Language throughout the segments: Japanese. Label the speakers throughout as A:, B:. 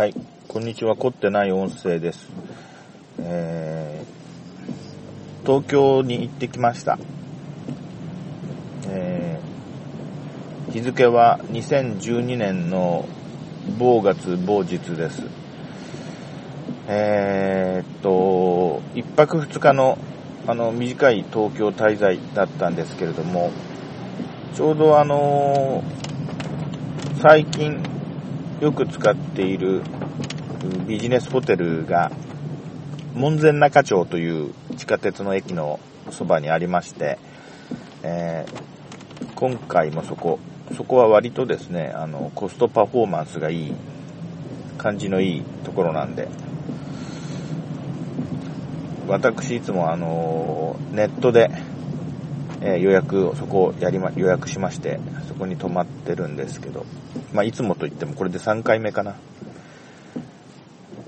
A: はい、こんにちは。凝ってない音声です。えー、東京に行ってきました。えー、日付は2012年の某月某日です。えーっと、一泊二日のあの短い東京滞在だったんですけれども、ちょうどあの最近よく使っているビジネスホテルが門前仲町という地下鉄の駅のそばにありまして、えー今回もそこ、そこは割とですね、あの、コストパフォーマンスがいい、感じのいいところなんで、私いつもあの、ネットで、えー予約を、そこをやりま、予約しまして、そこに泊まってるんですけど、まあ、いつもと言ってもこれで3回目かな。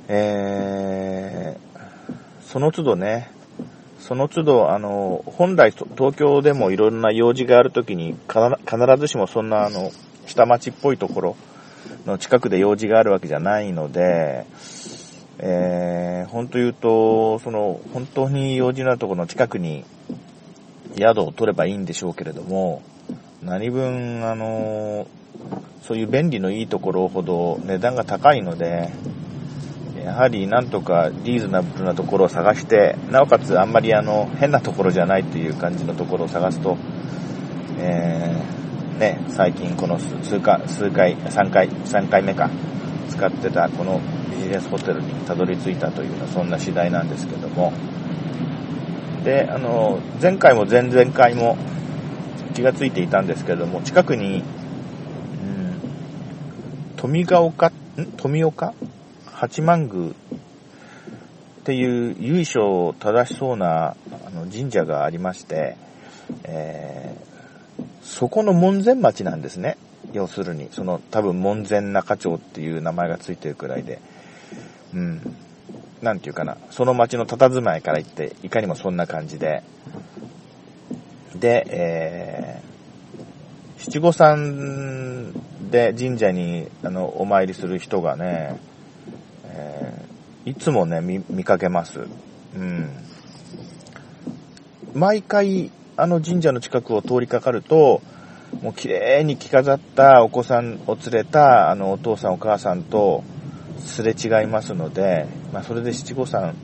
A: えー、その都度ね、その都度、あの、本来東京でもいろんな用事があるときに、必ずしもそんなあの、下町っぽいところの近くで用事があるわけじゃないので、えー、本当言うと、その、本当に用事のあるところの近くに宿を取ればいいんでしょうけれども、何分、あの、そういう便利のいいところほど値段が高いので、やはりなんとかリーズナブルなところを探して、なおかつあんまりあの変なところじゃないという感じのところを探すと、えー、ね、最近この数数回、数回、3回、3回目か、使ってたこのビジネスホテルにたどり着いたというようなそんな次第なんですけども、で、あの、前回も前々回も気がついていたんですけれども、近くに、うん、富ヶ丘、ん？富岡？八幡宮っていう由緒正しそうなあの神社がありまして、えーそこの門前町なんですね。要するに、その多分門前中町っていう名前がついてるくらいで、うん。なんていうかな、その町の佇まいから言って、いかにもそんな感じで、で、えー、七五三で神社にあのお参りする人がね、えーいつもね見、見かけます。うん。毎回、あの神社の近くを通りかかると、もう綺麗に着飾ったお子さんを連れた、あの、お父さんお母さんとすれ違いますので、まあ、それで七五三、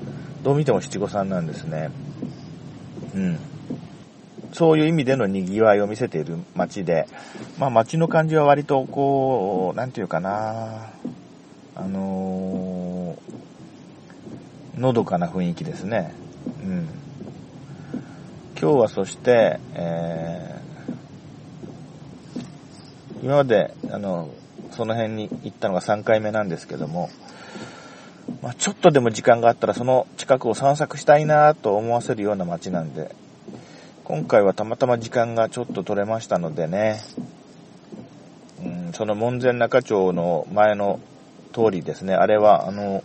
A: どう見ても七五三なんですね。うん。そういう意味での賑わいを見せている街で、まあ街の感じは割とこう、なんていうかな、あのーのどかな雰囲気ですね。うん。今日はそして、えー今まで、あの、その辺に行ったのが3回目なんですけども、まあ、ちょっとでも時間があったらその近くを散策したいなと思わせるような街なんで、今回はたまたま時間がちょっと取れましたのでね、うん、その門前仲町の前の通りですね、あれは、あの、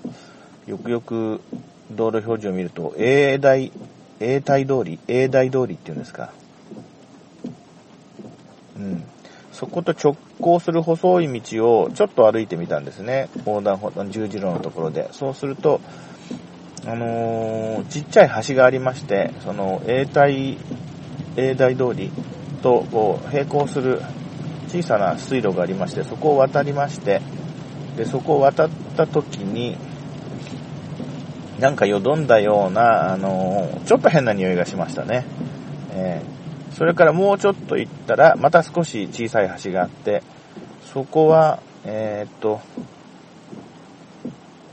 A: よくよく道路表示を見ると、永大、永大通り、永大通りっていうんですか。うん。そこと直行する細い道をちょっと歩いてみたんですね。横断歩道、十字路のところで。そうすると、あのーちっちゃい橋がありまして、その、永大、永大通りと、こう、並行する小さな水路がありまして、そこを渡りまして、で、そこを渡った時に、なんかよどんだような、あのーちょっと変な匂いがしましたね。えそれからもうちょっと行ったら、また少し小さい橋があって、そこは、えーっと、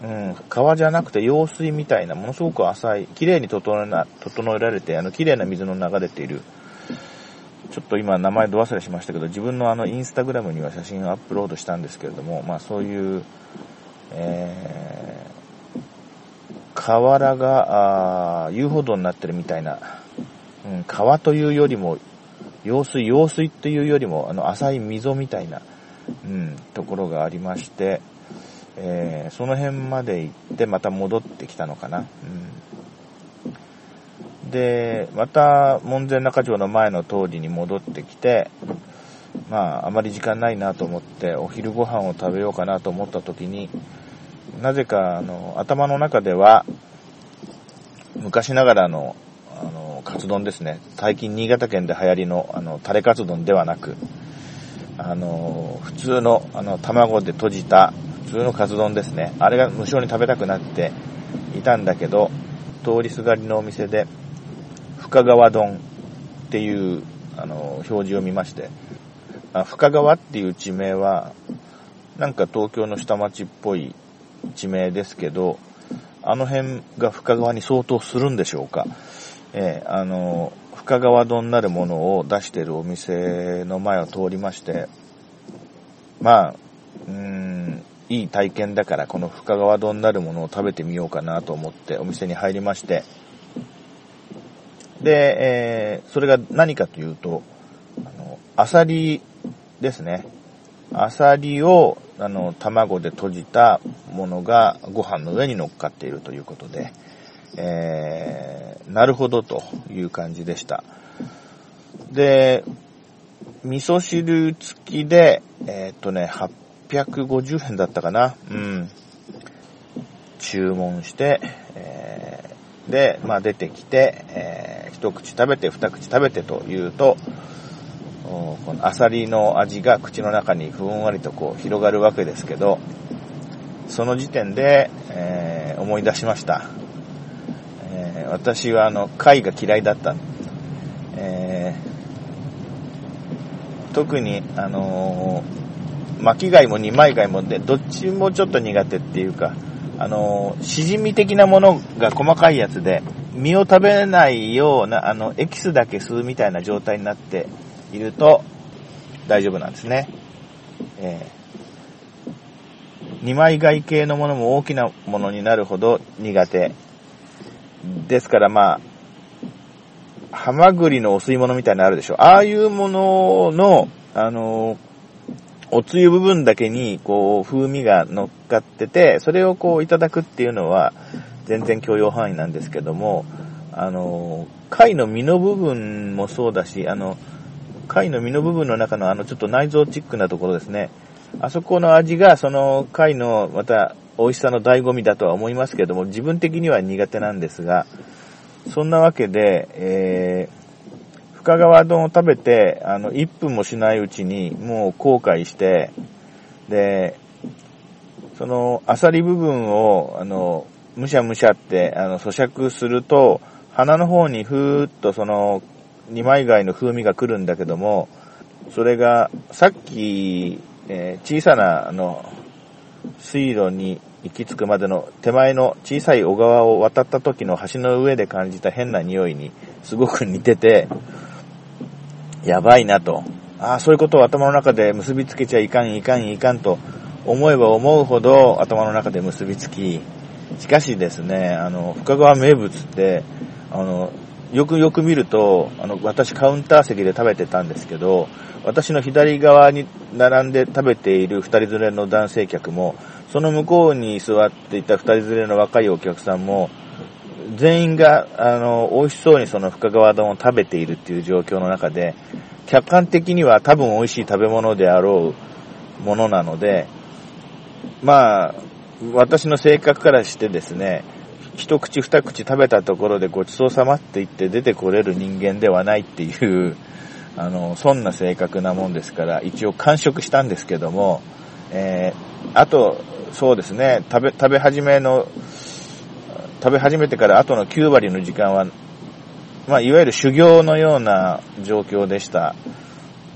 A: うん、川じゃなくて用水みたいな、ものすごく浅い、綺麗に整えな整えられて、あの、綺麗な水の流れている、ちょっと今名前ど忘れしましたけど、自分のあの、インスタグラムには写真をアップロードしたんですけれども、まあそういう、えー、河原が、あー遊歩道になってるみたいな、うん、川というよりも、用水、用水っていうよりも、あの、浅い溝みたいな、うん、ところがありまして、えーその辺まで行って、また戻ってきたのかな。うん、で、また、門前仲町の前の通りに戻ってきて、まあ、あまり時間ないなと思って、お昼ご飯を食べようかなと思った時に、なぜか、あの、頭の中では、昔ながら、の、カツ丼ですね。最近新潟県で流行りの、あの、タレカツ丼ではなく、あの、普通の、あの、卵で閉じた、普通のカツ丼ですね。あれが無性に食べたくなっていたんだけど、通りすがりのお店で、深川丼っていう、あの、表示を見まして、あ深川っていう地名は、なんか東京の下町っぽい地名ですけど、あの辺が深川に相当するんでしょうか。えー、あの、深川丼なるものを出してるお店の前を通りまして、まあ、うん、いい体験だからこの深川丼なるものを食べてみようかなと思ってお店に入りまして、で、えー、それが何かというと、あの、アサリですね。アサリを、あの、卵で閉じたものがご飯の上に乗っかっているということで、えー、なるほどという感じでした。で、味噌汁付きで、えー、っとね、850円だったかな。うん。注文して、えー、で、まあ出てきて、えー、一口食べて、二口食べてというと、このアサリの味が口の中にふんわりとこう広がるわけですけど、その時点で、えー、思い出しました。私はあの、貝が嫌いだった。えー、特に、あの巻き貝も二枚貝もで、どっちもちょっと苦手っていうか、あのしじみ的なものが細かいやつで、身を食べないような、あの、エキスだけ吸うみたいな状態になって、いると大丈夫なんですね。えー、二枚貝系のものも大きなものになるほど苦手。ですからまあ、ハマグリのお吸い物みたいなのあるでしょ。ああいうものの、あのおつゆ部分だけに、こう、風味が乗っかってて、それをこう、いただくっていうのは、全然許容範囲なんですけども、あの、貝の身の部分もそうだし、あの、貝の身の部分の中のあのちょっと内臓チックなところですね。あそこの味がその貝のまた美味しさの醍醐味だとは思いますけども、自分的には苦手なんですが、そんなわけで、えー、深川丼を食べて、あの、1分もしないうちにもう後悔して、で、その、アサリ部分を、あの、むしゃむしゃって、あの、咀嚼すると、鼻の方にふーっとその、二枚貝の風味が来るんだけども、それが、さっき、えー、小さな、あの、水路に行き着くまでの手前の小さい小川を渡った時の橋の上で感じた変な匂いにすごく似てて、やばいなと。ああ、そういうことを頭の中で結びつけちゃいかん、いかん、いかんと思えば思うほど頭の中で結びつき、しかしですね、あの、深川名物って、あの、よくよく見ると、あの、私カウンター席で食べてたんですけど、私の左側に並んで食べている二人連れの男性客も、その向こうに座っていた二人連れの若いお客さんも、全員が、あの、美味しそうにその深川丼を食べているっていう状況の中で、客観的には多分美味しい食べ物であろうものなので、まあ、私の性格からしてですね、一口二口食べたところでごちそうさまって言って出てこれる人間ではないっていう、あの、そんな性格なもんですから、一応完食したんですけども、えー、あと、そうですね、食べ、食べ始めの、食べ始めてから後の9割の時間は、まあ、いわゆる修行のような状況でした。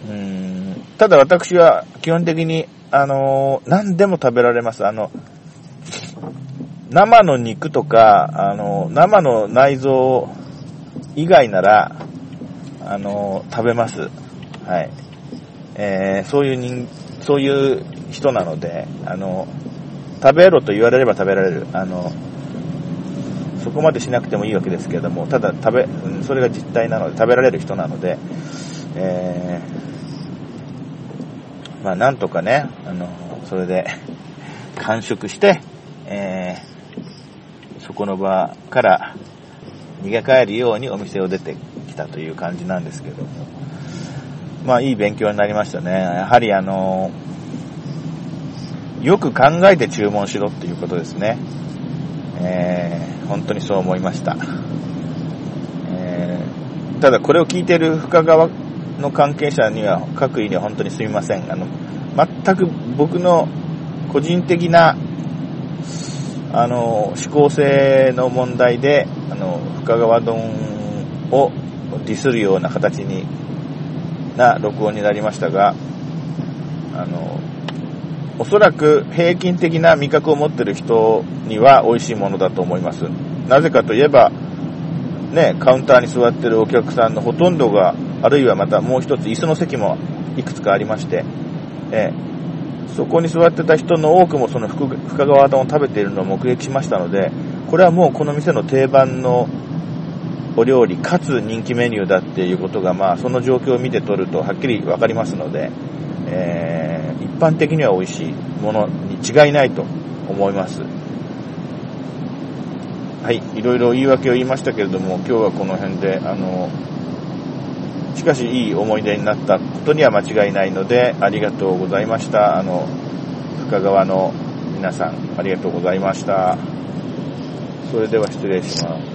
A: うんただ私は基本的に、あのー、何でも食べられます。あの、生の肉とか、あの、生の内臓以外なら、あの、食べます。はい。えー、そういう人、そういう人なので、あの、食べろと言われれば食べられる。あの、そこまでしなくてもいいわけですけれども、ただ食べ、それが実態なので、食べられる人なので、えー、まあなんとかね、あの、それで、完食して、えー、そこの場から逃げ帰るようにお店を出てきたという感じなんですけども、まあいい勉強になりましたね。やはりあの、よく考えて注文しろっていうことですね。えー、本当にそう思いました。えー、ただこれを聞いてる深川の関係者には、各位には本当にすみません。あの、全く僕の個人的な、あの、思考性の問題で、あの、深川丼をディスるような形にな録音になりましたが、あの、おそらく平均的な味覚を持ってる人には美味しいものだと思います。なぜかといえば、ね、カウンターに座ってるお客さんのほとんどが、あるいはまたもう一つ椅子の席もいくつかありまして、えそこに座ってた人の多くもその深川丼を食べているのを目撃しましたので、これはもうこの店の定番のお料理かつ人気メニューだっていうことが、まあ、その状況を見て取るとはっきりわかりますので、えー、一般的には美味しいものに違いないと思います。はい、いろいろ言い訳を言いましたけれども、今日はこの辺で、あの、しかしいい思い出になったことには間違いないので、ありがとうございました。あの、深川の皆さん、ありがとうございました。それでは失礼します。